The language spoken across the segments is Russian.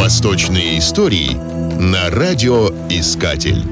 Восточные истории на радиоискатель.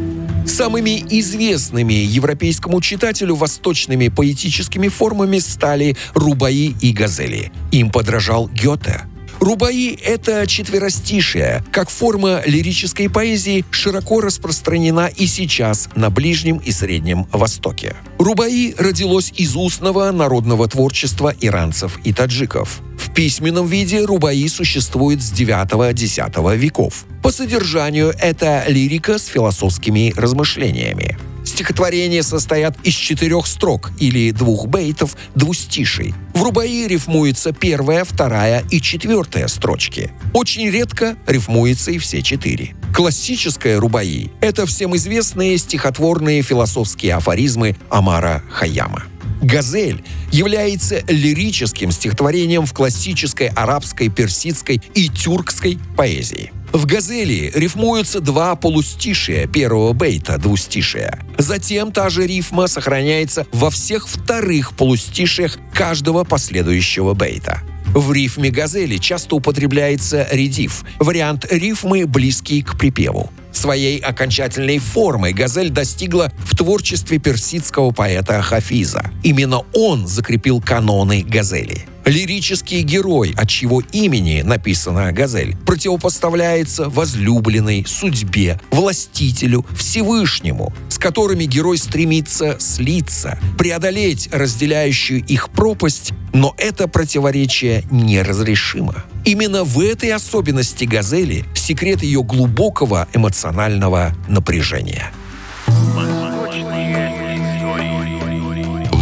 Самыми известными европейскому читателю восточными поэтическими формами стали рубаи и газели. Им подражал Гёте. Рубаи — это четверостишие, как форма лирической поэзии, широко распространена и сейчас на Ближнем и Среднем Востоке. Рубаи родилось из устного народного творчества иранцев и таджиков. В письменном виде рубаи существует с 9-10 веков. По содержанию это лирика с философскими размышлениями. Стихотворения состоят из четырех строк или двух бейтов двустишей. В рубаи рифмуется первая, вторая и четвертая строчки. Очень редко рифмуется и все четыре. Классическая рубаи – это всем известные стихотворные философские афоризмы Амара Хаяма. «Газель» является лирическим стихотворением в классической арабской, персидской и тюркской поэзии. В «Газели» рифмуются два полустишия первого бейта двустишия. Затем та же рифма сохраняется во всех вторых полустишиях каждого последующего бейта. В рифме «Газели» часто употребляется редиф, вариант рифмы, близкий к припеву. Своей окончательной формы «Газель» достигла в творчестве персидского поэта Хафиза. Именно он закрепил каноны «Газели». Лирический герой, от чьего имени написана «Газель», противопоставляется возлюбленной, судьбе, властителю, Всевышнему, с которыми герой стремится слиться, преодолеть разделяющую их пропасть, но это противоречие неразрешимо. Именно в этой особенности «Газели» секрет ее глубокого эмоционального напряжения.